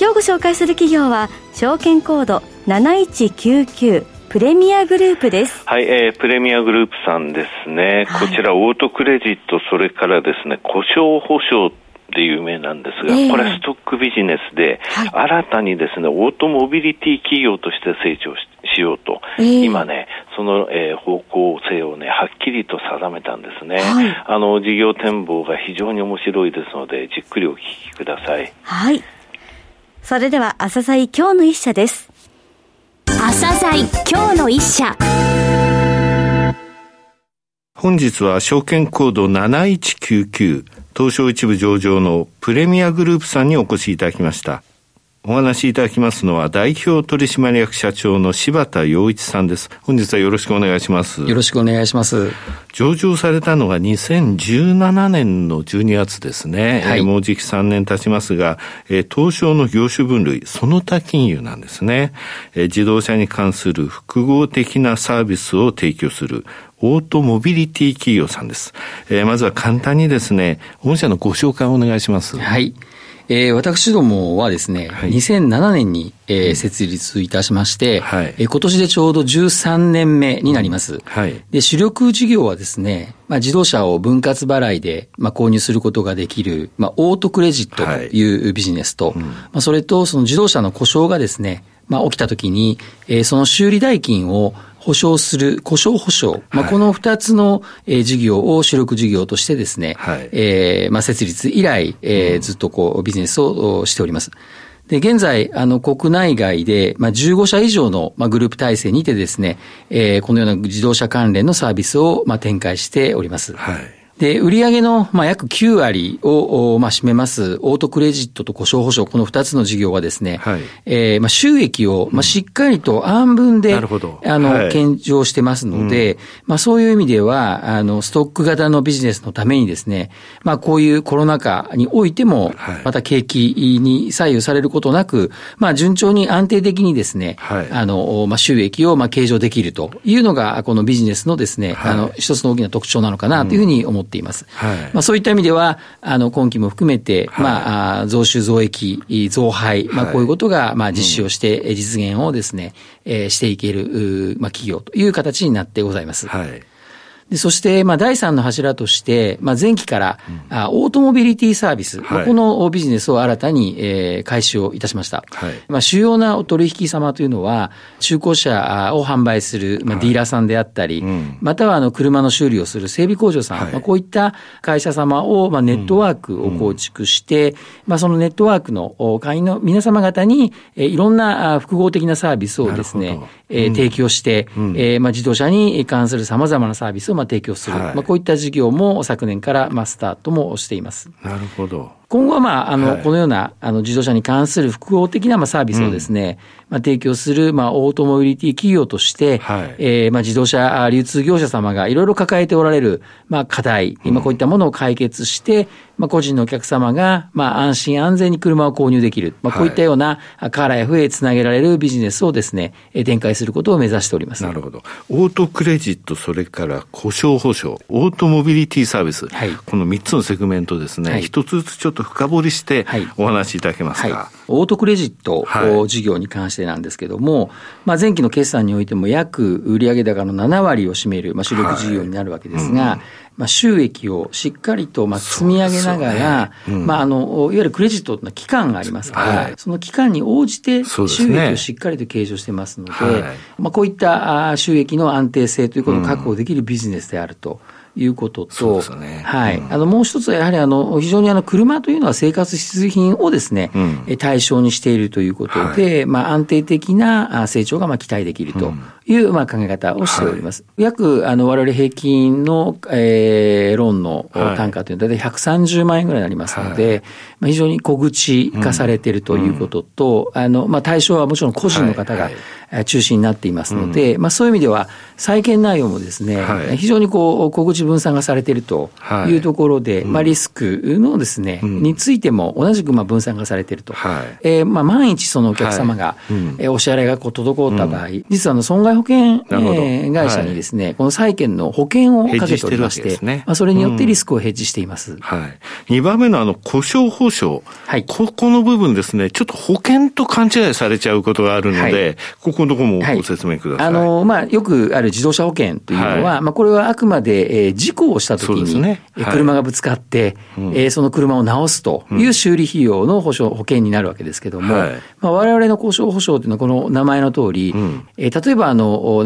今日ご紹介する企業は証券コード7199プレミアグループです。はい、えー、プレミアグループさんですね。はい、こちらオートクレジット、それからですね、故障保証で有名なんですが、えー、これはストックビジネスで、はい、新たにですね、オートモビリティ企業として成長しようと、えー、今ね、その、えー、方向性をね、はっきりと定めたんですね、はい、あの、事業展望が非常に面白いですので、じっくりお聞きください。はい。それでは、朝鮮今日の一社です。朝鮮今日の一社。本日は証券コード7199東証一部上場のプレミアグループさんにお越しいただきました。お話しいただきますのは代表取締役社長の柴田洋一さんです。本日はよろしくお願いします。よろしくお願いします。上場されたのが2017年の12月ですね。はい、もうじき3年経ちますが、え東証の業種分類、その他金融なんですね。え自動車に関する複合的なサービスを提供するオートモビリティ企業さんです。えー、まずは簡単にですね、御社のご紹介をお願いします。はい。えー、私どもはですね、はい、2007年に、えー、設立いたしまして、はい、えー、今年でちょうど13年目になります。はい、で主力事業はですね、まあ、自動車を分割払いで、まあ、購入することができる、まあ、オートクレジットとい。うビジネスと、はいうん、まあ、それとその自動車の故障がですね、まあ、起きたときに、えー、その修理代金を保証する故障保証、まあ、この二つの、えー、事業を主力事業としてですね、はい、えー、まあ、設立以来、えー、うん、ずっとこうビジネスをしております。で、現在、あの、国内外で、まあ、15社以上の、まあ、グループ体制にてですね、えー、このような自動車関連のサービスを、まあ、展開しております。はい。で、売上の、まあ、約9割を、まあ、占めます、オートクレジットと故障保証、この2つの事業はですね、はい、えー、まあ、収益を、まあ、しっかりと暗分で、うん、あの、はい、献上してますので、うん、まあ、そういう意味では、あの、ストック型のビジネスのためにですね、まあ、こういうコロナ禍においても、また景気に左右されることなく、まあ、順調に安定的にですね、はい、あの、まあ、収益を、まあ、計上できるというのが、このビジネスのですね、あの、一つの大きな特徴なのかなというふうに思ってっています。はい、まあ、そういった意味では、あの、今期も含めて、はい、まあ、増収増益、増配、まあ、こういうことが、まあ、実施をして、実現をですね、えー、していける、まあ、企業という形になってございます。はい。でそして、まあ、第三の柱として、まあ、前期から、うん、あオートモビリティサービス、はい、このビジネスを新たに、えー、開始をいたしました。はい、まあ、主要なお取引様というのは、中古車を販売する、まあ、ディーラーさんであったり、はいまたはあの車の修理をする整備工場さん、はい、まあ、こういった会社様を、まあ、ネットワークを構築して、うん、まあ、そのネットワークの会員の皆様方に、えー、いろんな複合的なサービスをですね、えー、提供して、うん、えー、まあ、自動車に関する様々なサービスをまあ提供する、はい、まあ、こういった事業も昨年からまあスタートもしています。なるほど。今後は、まあ、あの、このような、あの、自動車に関する複合的な、まあ、サービスをですね、まあ、提供する、まあ、オートモビリティ企業として、はい、えー、まあ、自動車流通業者様がいろいろ抱えておられる、まあ、課題、今こういったものを解決して、まあ、個人のお客様が、まあ、安心安全に車を購入できる、まあ、こういったような、カーライフへつなげられるビジネスをですね、展開することを目指しております。なるほど。オートクレジット、それから故障保証、オートモビリティサービス、はい、この3つのセグメントですね、一、はい、つずつちょっと深掘りしてお話しいただけますか？はい、オートクレジット事業に関してなんですけども、まあ、前期の決算においても約売上高の7割を占める、まあ、主力事業になるわけですが、はい。うん。まあ、収益をしっかりとまあ積み上げながら、ねうん、まあ、あの、いわゆるクレジットの期間がありますから、はい、その期間に応じて収益をしっかりと計上してますので、でねはい、まあ、こういった収益の安定性ということを確保できるビジネスであると。いうことと、ね、はい、うん、あのもう一つはやはりあの非常にあの車というのは生活必需品をですね、うん、対象にしているということで、はい、まあ安定的な成長がまあ期待できるという、まあ、考え方をしております。はい、約、あの、我々平均の、えー、ローンの単価というのは大体130万円ぐらいになりますので、はい、まあ、非常に小口化されているということと、うん、あの、まあ、対象はもちろん個人の方が、中心になっていますので、うん、まあ、そういう意味では、債券内容もですね、はい、非常にこう小口分散がされているというところで、はい、まあ、リスクのですね、うん、についても同じくまあ分散がされていると、はい、えー、まあ、万一そのお客様が、はえお支払いがこう滞った場合、実はあの損害保険、えー、会社にですね、この債券の保険をかけておりまして、してね、まあ、それによってリスクをヘッジしています。はい、2番目のあの故障保証、はい、ここの部分ですね、ちょっと保険と勘違いされちゃうことがあるので、ここのところもご説明ください。あのまあ、よくある自動車保険というのは、まあ、これはあくまで、えー、事故をしたときに、ね。車がぶつかって、うん、えー、その車を直すという修理費用の保証、保険になるわけですけども、はい。まあ、我々の故障保証というのは、この名前の通り、うん、えー、例えばあの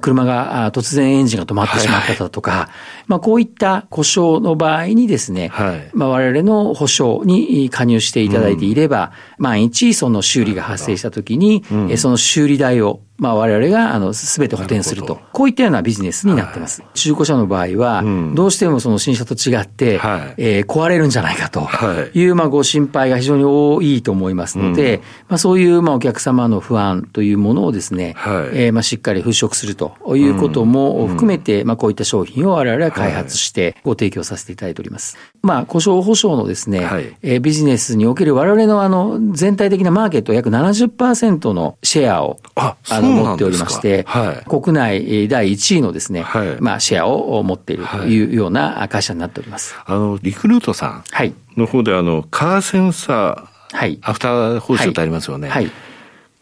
車が突然エンジンが止まってしまっただとか、はいはい、まあ、こういった故障の場合にですね、はい、まあ、我々の保証に加入していただいていれば、うん、万一その修理が発生したときに、うん、その修理代をまあ我々があの全て補填すると。こういったようなビジネスになってます。はい、中古車の場合は、どうしてもその新車と違って、はい、えー、壊れるんじゃないかと。い。う、まあご心配が非常に多いと思いますので、うん、まあそういうまあお客様の不安というものをですね、はい、えー、まあしっかり払拭するということも含めて、まあこういった商品を我々は開発してご提供させていただいております。まあ故障保証のですね、はい、えー、ビジネスにおける我々のあの全体的なマーケット約70%のシェアを、あ、あの持っておりまして、はい、国内第1位のですね、はい、まあシェアを持っているというような会社になっております。あの、リクルートさん。の方であの、カーセンサー、はい、アフター報酬ってありますよね。はい。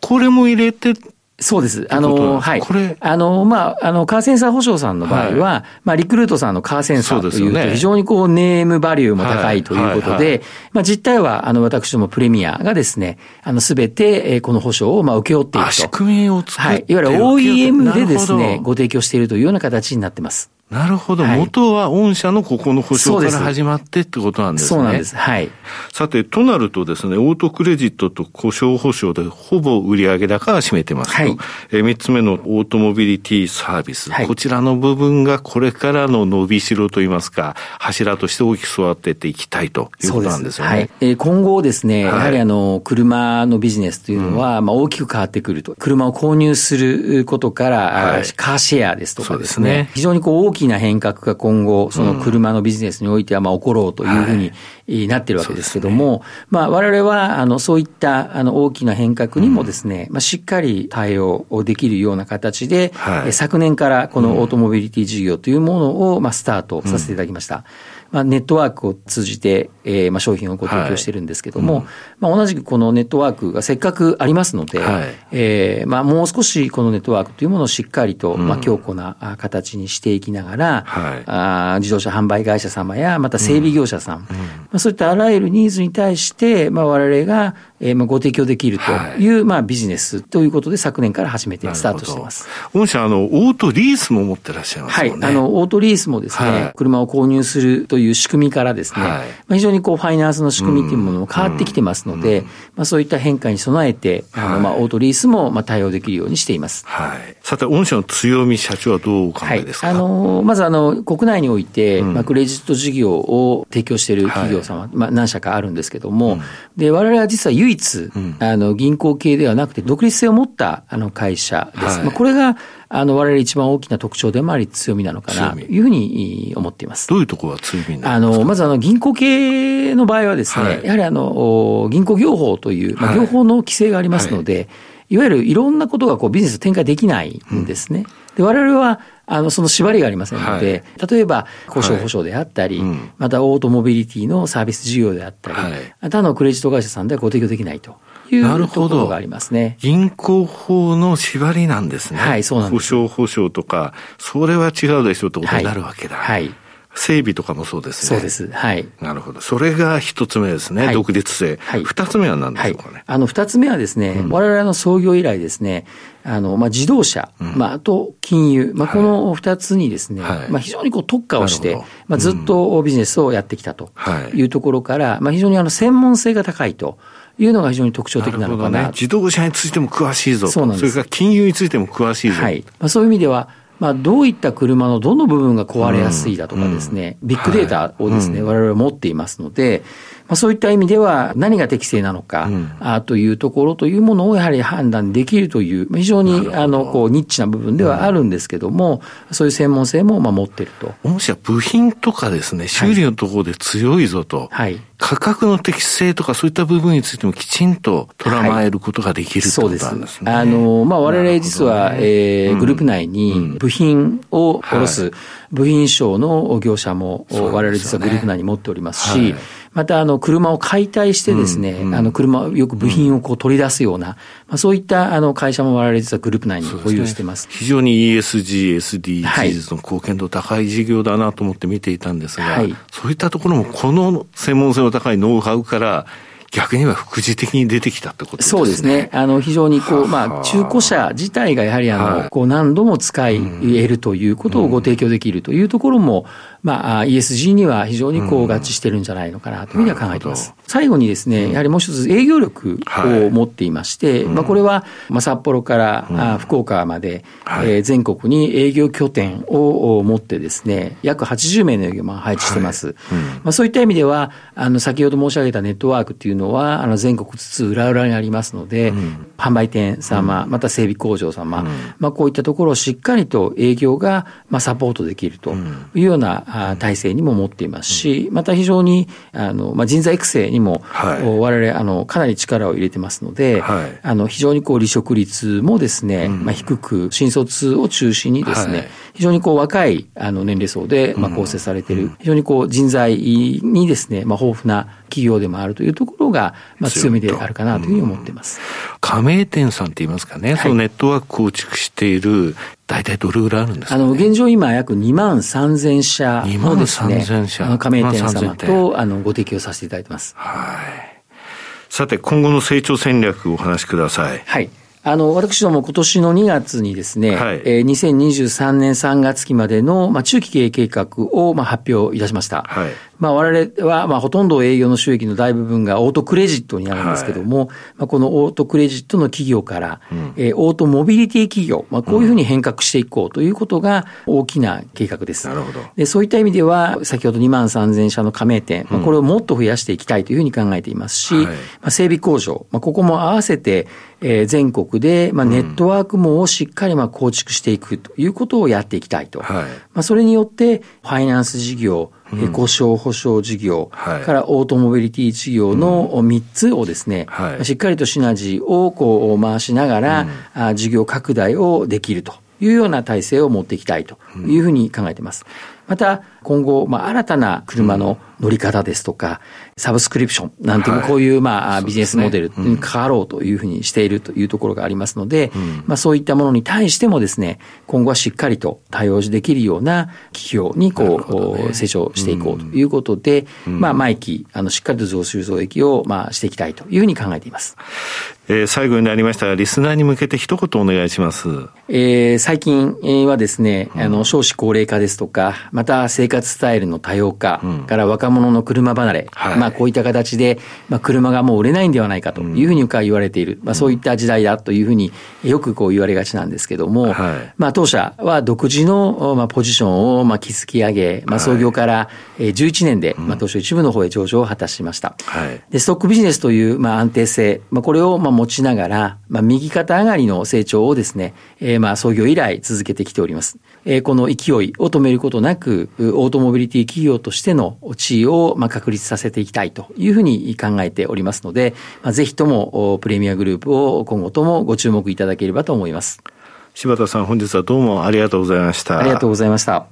これも入れてそうです。あの、はい。これ。あの、まあ、あの、カーセンサー保証さんの場合は、はい、まあ、リクルートさんのカーセンサーというと、非常にこう、ネームバリューも高いということで、まあ、実態は、あの、私どもプレミアがですね、あの、すべて、この保証を、まあ、請け負っていると。仕組みを作ってはい。いわゆる OEM でですね、ご提供しているというような形になってます。なるほど、はい、元は御社のここの保証から始まってってことなんですね。そうなんです。はい。さて、となるとですね、オートクレジットと故障保証でほぼ売上高が占めてますと。はい、え3つ目のオートモビリティサービス、はい、こちらの部分がこれからの伸びしろといいますか、柱として大きく育てていきたいということなんですよね。はい、えー、今後ですね、やはりあの、車のビジネスというのは、まあ大きく変わってくると。車を購入することから、カーシェアですとかですね、すね。非常にこう大きな変革が今後、その車のビジネスにおいては、まあ、起ころうというふうになってるわけですけども、まあ、我々は、あの、そういった、あの、大きな変革にもですね、まあ、しっかり対応できるような形で、昨年からこのオートモビリティ事業というものを、まあ、スタートさせていただきました。まあ、ネットワークを通じて、えー、まあ商品をご提供してるんですけども、はい。うん、まあ、同じくこのネットワークがせっかくありますので、はい、えー、まあ、もう少しこのネットワークというものをしっかりと、まあ、強固な形にしていきながら、はい、あ自動車販売会社様や、また整備業者さん、まあ、そういったあらゆるニーズに対して、まあ、我々が、えー、まあご提供できるという、まあ、ビジネスということで昨年から始めてスタートしてます。御社、あの、オートリースも持ってらっしゃいますね。はい。あの、オートリースもですね、車を購入するという仕組みからですね、はい、まあ、非常にこうファイナンスの仕組みというものも変わってきてますので、うんうん、まあ、そういった変化に備えて、あのまあオートリースもまあ対応できるようにしています。はい。さて、御社の強み、社長はどうお考えですか、はい、あのまずあの国内において、まあ、クレジット事業を提供している企業様、はい、まあ、何社かあるんですけども、うん、で我々は実は唯一、あの銀行系ではなくて独立性を持ったあの会社です。まあ、これがあの、我々一番大きな特徴でもあり強みなのかなというふうに思っています。どういうところが強みあの、まずあの、銀行系の場合はですね、はい、やはりあの、銀行業法という、まあ、業法の規制がありますので、はい。いわゆるいろんなことがこうビジネス展開できないんですね。うん、で、我々は、あの、その縛りがありませんので、はい、例えば、故障保証であったり、はいうん、またオートモビリティのサービス事業であったり、はい、他のクレジット会社さんではご提供できないと。いうところがありますね。銀行法の縛りなんですね。はい、そうなんです。保証保証とか、それは違うでしょうってことになるわけだ。はい、はい整備とかもそうですね。そうです。はい。なるほど。それが一つ目ですね。はい、独立性。はい。二つ目は何でしょうかね？はい、あの、二つ目はですね、うん、我々の創業以来ですね、あの、まあ、自動車、うん、まあ、あと金融、まあ、この二つにですね、はい、まあ、非常にこう特化をして、まあ、ずっとビジネスをやってきたというところから、まあ、非常にあの、専門性が高いと。いうのが非常に特徴的なのかな。なね、自動車についても詳しいぞそうなんです。それから金融についても詳しいぞ。はい。まあ、そういう意味では、まあ、どういった車のどの部分が壊れやすいだとかですね、うん、ビッグデータをですね、はい、我々は持っていますので、まあ、そういった意味では何が適正なのか、うん、あというところというものをやはり判断できるという、非常にあのこうニッチな部分ではあるんですけども、うん、そういう専門性もまあ持っていると。もしや部品とかですね、修理のところで強いぞと、はい、価格の適正とかそういった部分についてもきちんと捉まえることができるということなんですね。あの、まあ、我々実は、ね、えー、グループ内に部品を卸す、部品商の業者も我々実はグループ内に持っておりますし、はいまた、あの、車を解体してですね、うんうん、あの、車、よく部品をこう取り出すような、まあ、そういったあの会社も我々実はグループ内に保有してます。すね、非常に ESG、SDGs の貢献度高い事業だなと思って見ていたんですが、はい、そういったところもこの専門性の高いノウハウから、逆には副次的に出てきたってことですね。そうですね。あの、非常にこう、まあ、中古車自体がやはりあの、こう、何度も使い得るということをご提供できるというところも、まあ、ESG には非常にこう合致してるんじゃないのかなというふうには考えています。最後にですね、やはりもう一つ営業力を持っていまして、まあ、これは、まあ、札幌から福岡まで、え全国に営業拠点を持ってですね、約80名の営業マン配置してます。まあ、そういった意味では、あの、先ほど申し上げたネットワークっていうのは、あの、全国津々浦々にありますので、販売店様、また整備工場様、まあ、こういったところをしっかりと営業が、まあ、サポートできるというような体制にも持っていますし、また非常にあの、まあ、人材育成にも、はい、我々あのかなり力を入れてますので、はい、あの非常にこう離職率もですね、うん、まあ、低く新卒を中心にですね、はい、非常にこう若いあの年齢層で、まあ、構成されている、非常にこう人材にですね、まあ、豊富な企業でもあるというところが、まあ、強みであるかなというふうに思っています。加盟店さんって言いますかね、そのネットワーク構築している大体どれぐらいあるんですか、ね、あの、現状今約2万3000社のですね、あの加盟店様とあのご提供させていただいてます。はい。さて、今後の成長戦略をお話しください。はい。あの、私ども今年の2月にですね、はい、えー、2023年3月期までの、まあ、中期経営計画を、まあ、発表いたしました。はい。まあ、我々は、まあ、ほとんど営業の収益の大部分がオートクレジットになるんですけども、はい、まあ、このオートクレジットの企業から、うん、えー、オートモビリティ企業、まあ、こういうふうに変革していこうということが大きな計画です。なるほど。で、そういった意味では、先ほど2万3000社の加盟店、まあ、これをもっと増やしていきたいというふうに考えていますし、はい、まあ、整備工場、まあ、ここも合わせて、えー、全国で、まあ、ネットワーク網をしっかりまあ構築していくということをやっていきたいと。はい、まあ、それによって、ファイナンス事業、うん、故障保証事業、はい、からオートモビリティ事業の3つをですね、はい、しっかりとシナジーをこう回しながら、うん、事業拡大をできるというような体制を持っていきたいというふうに考えています。また、今後、まあ、新たな車の乗り方ですとか、サブスクリプションなんていう、こういう、まあ、ビジネスモデルに変わろうというふうにしているというところがありますので、まあ、そういったものに対してもですね、今後はしっかりと対応できるような企業に、こう、成長していこうということで、まあ、毎期、あの、しっかりと増収増益を、まあ、していきたいというふうに考えています。えー、最後になりましたが、リスナーに向けて一言お願いします。えー、最近はですね、あの、少子高齢化ですとか、また生活スタイルの多様化から若者の車離れ、はい、まあこういった形で、まあ車がもう売れないんではないかというふうに言われている、まあそういった時代だというふうによくこう言われがちなんですけども、はい、まあ当社は独自のまあポジションをまあ築き上げ、まあ創業から11年で、まあ当初一部の方へ上場を果たしました。はい、で、ストックビジネスというまあ安定性、まあこれをまあ持ちながら、まあ右肩上がりの成長をですね、えー、まあ創業以来続けてきております。えー、この勢いを止めることなく、オートモビリティ企業としての地位をまあ確立させていきたいというふうに考えておりますので、まあ、ぜひともプレミアグループを今後ともご注目いただければと思います。柴田さん、本日はどうもありがとうございました。ありがとうございました。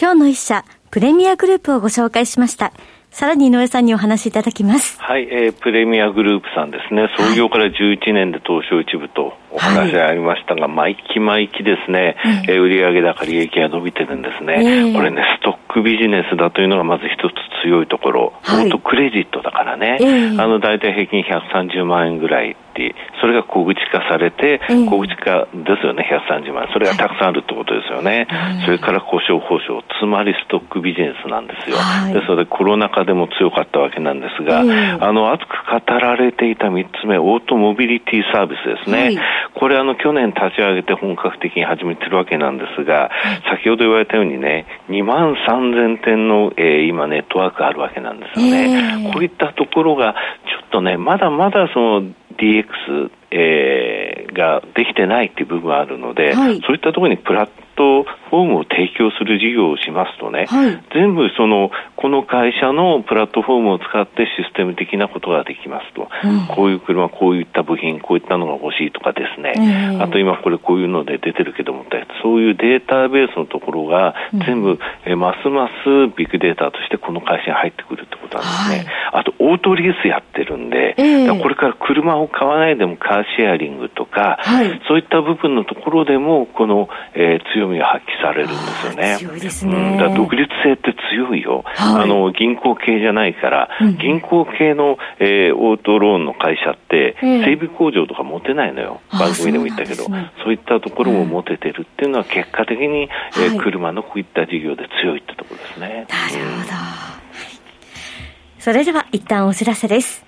今日の一社、プレミアグループをご紹介しました。さらに井上さんにお話しいただきます。はい、えー、プレミアグループさんですね、創業から11年で東証一部とお話ありましたが、はい、毎期毎期ですね、えー、売上高利益が伸びてるんですね、えー、これね、ストックビジネスだというのがまず一つ強いところ、はい、オートクレジットだからね、えー、あの大体平均130万円ぐらいってそれが小口化されて、小口化ですよね、130万。それがたくさんあるってことですよね。それから故障保証、つまりストックビジネスなんですよ。ですので、コロナ禍でも強かったわけなんですが、あの、熱く語られていた3つ目、オートモビリティサービスですね。これ、あの、去年立ち上げて本格的に始めてるわけなんですが、先ほど言われたようにね、2万3000点の、えー、今ネットワークあるわけなんですよね。こういったところが、ちょっとね、まだまだその DX、えー、ができてないっていう部分があるので、はい、そういったところにプラットフォームを提供する事業をしますとね、はい、全部その、この会社のプラットフォームを使ってシステム的なことができますと、うん、こういう車、こういった部品、こういったのが欲しいとかですね、えー、あと今これこういうので出てるけども、そういうデータベースのところが全部、うん、えますますビッグデータとしてこの会社に入ってくるってことなんですね。はい、あと、オートリースやってるんで、えー、これから車を買わないでもカーシェアリングとか、はい、そういった部分のところでも、この、えー、強みが発揮されるんですよね。強いですね。うん、だ独立性って強いよ。はい、あの、銀行系じゃないから、うん、銀行系の、えー、オートローンの会社って、整備工場とか持てないのよ。番組でも言ったけど、そうね、そういったところも持ててるっていうのは結果的に、えー、車のこういった事業で強いってところですね。なるほど。それでは一旦お知らせです。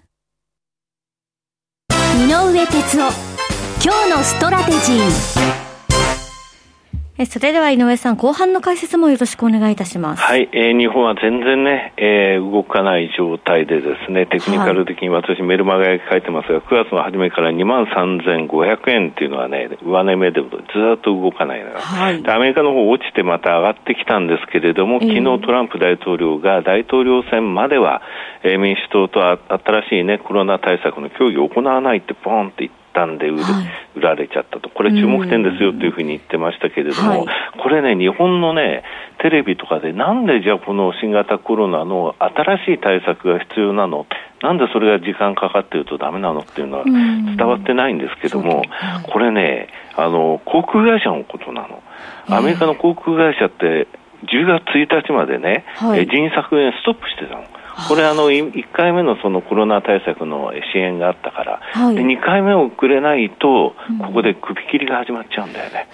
井上哲夫。今日のストラテジー。えそれでは井上さん、後半の解説もよろしくお願いいたします。はい、えー、日本は全然ね、えー、動かない状態でですね、テクニカル的に私メルマガに書いてますが、9月の初めから2万3500円っていうのはね、上値目でずっと動かないのよ、はい、アメリカの方落ちてまた上がってきたんですけれども、昨日トランプ大統領が大統領選までは、えー、民主党と新しいね、コロナ対策の協議を行わないってポンって言って、端で売る、はい、売られちゃったと、これ注目点ですよというふうに言ってましたけれども、はい、これね、日本のね、テレビとかでなんでじゃあこの新型コロナの新しい対策が必要なの？なんでそれが時間かかってるとダメなのっていうのは伝わってないんですけども、これね、あの、航空会社のことなの。アメリカの航空会社って10月1日までね、はい、人員削減ストップしてたの。これあの、1回目のそのコロナ対策の支援があったから、はい、で2回目をくれないと、ここで首切りが始まっちゃうんだよね。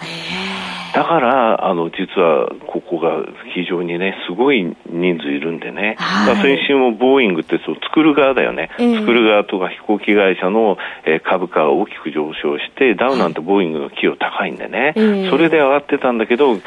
だから、あの、実はここが非常にね、すごい人数いるんでね、はい、先週もボーイングってそう作る側だよね、えー、作る側とか飛行機会社の、え株価が大きく上昇して、ダウなんてボーイングの企業高いんでね、それで上がってたんだけど、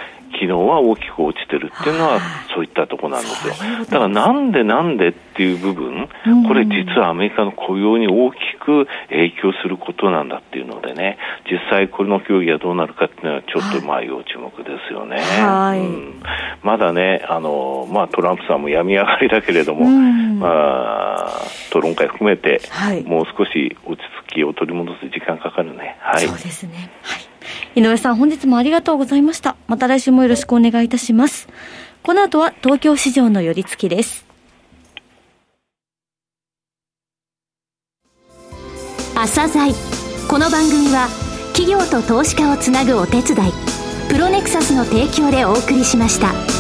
昨日は大きく落ちてるっていうのは、そういったところなんですよ。だからなんでなんでっていう部分、これ実はアメリカの雇用に大きく影響することなんだっていうのでね、実際この協議がどうなるかっていうのはちょっとまあ要注目ですよね。はい、うん、まだね、あの、まあトランプさんも病み上がりだけれども、まあ、討論会含めて、もう少し落ち着きを取り戻す時間かかるね。はい。そうですね。はい。井上さん、本日もありがとうございました。また来週もよろしくお願いいたします。この後は東京市場の寄り付きです。朝鮮この番組は企業と投資家をつなぐお手伝いプロネクサスの提供でお送りしました。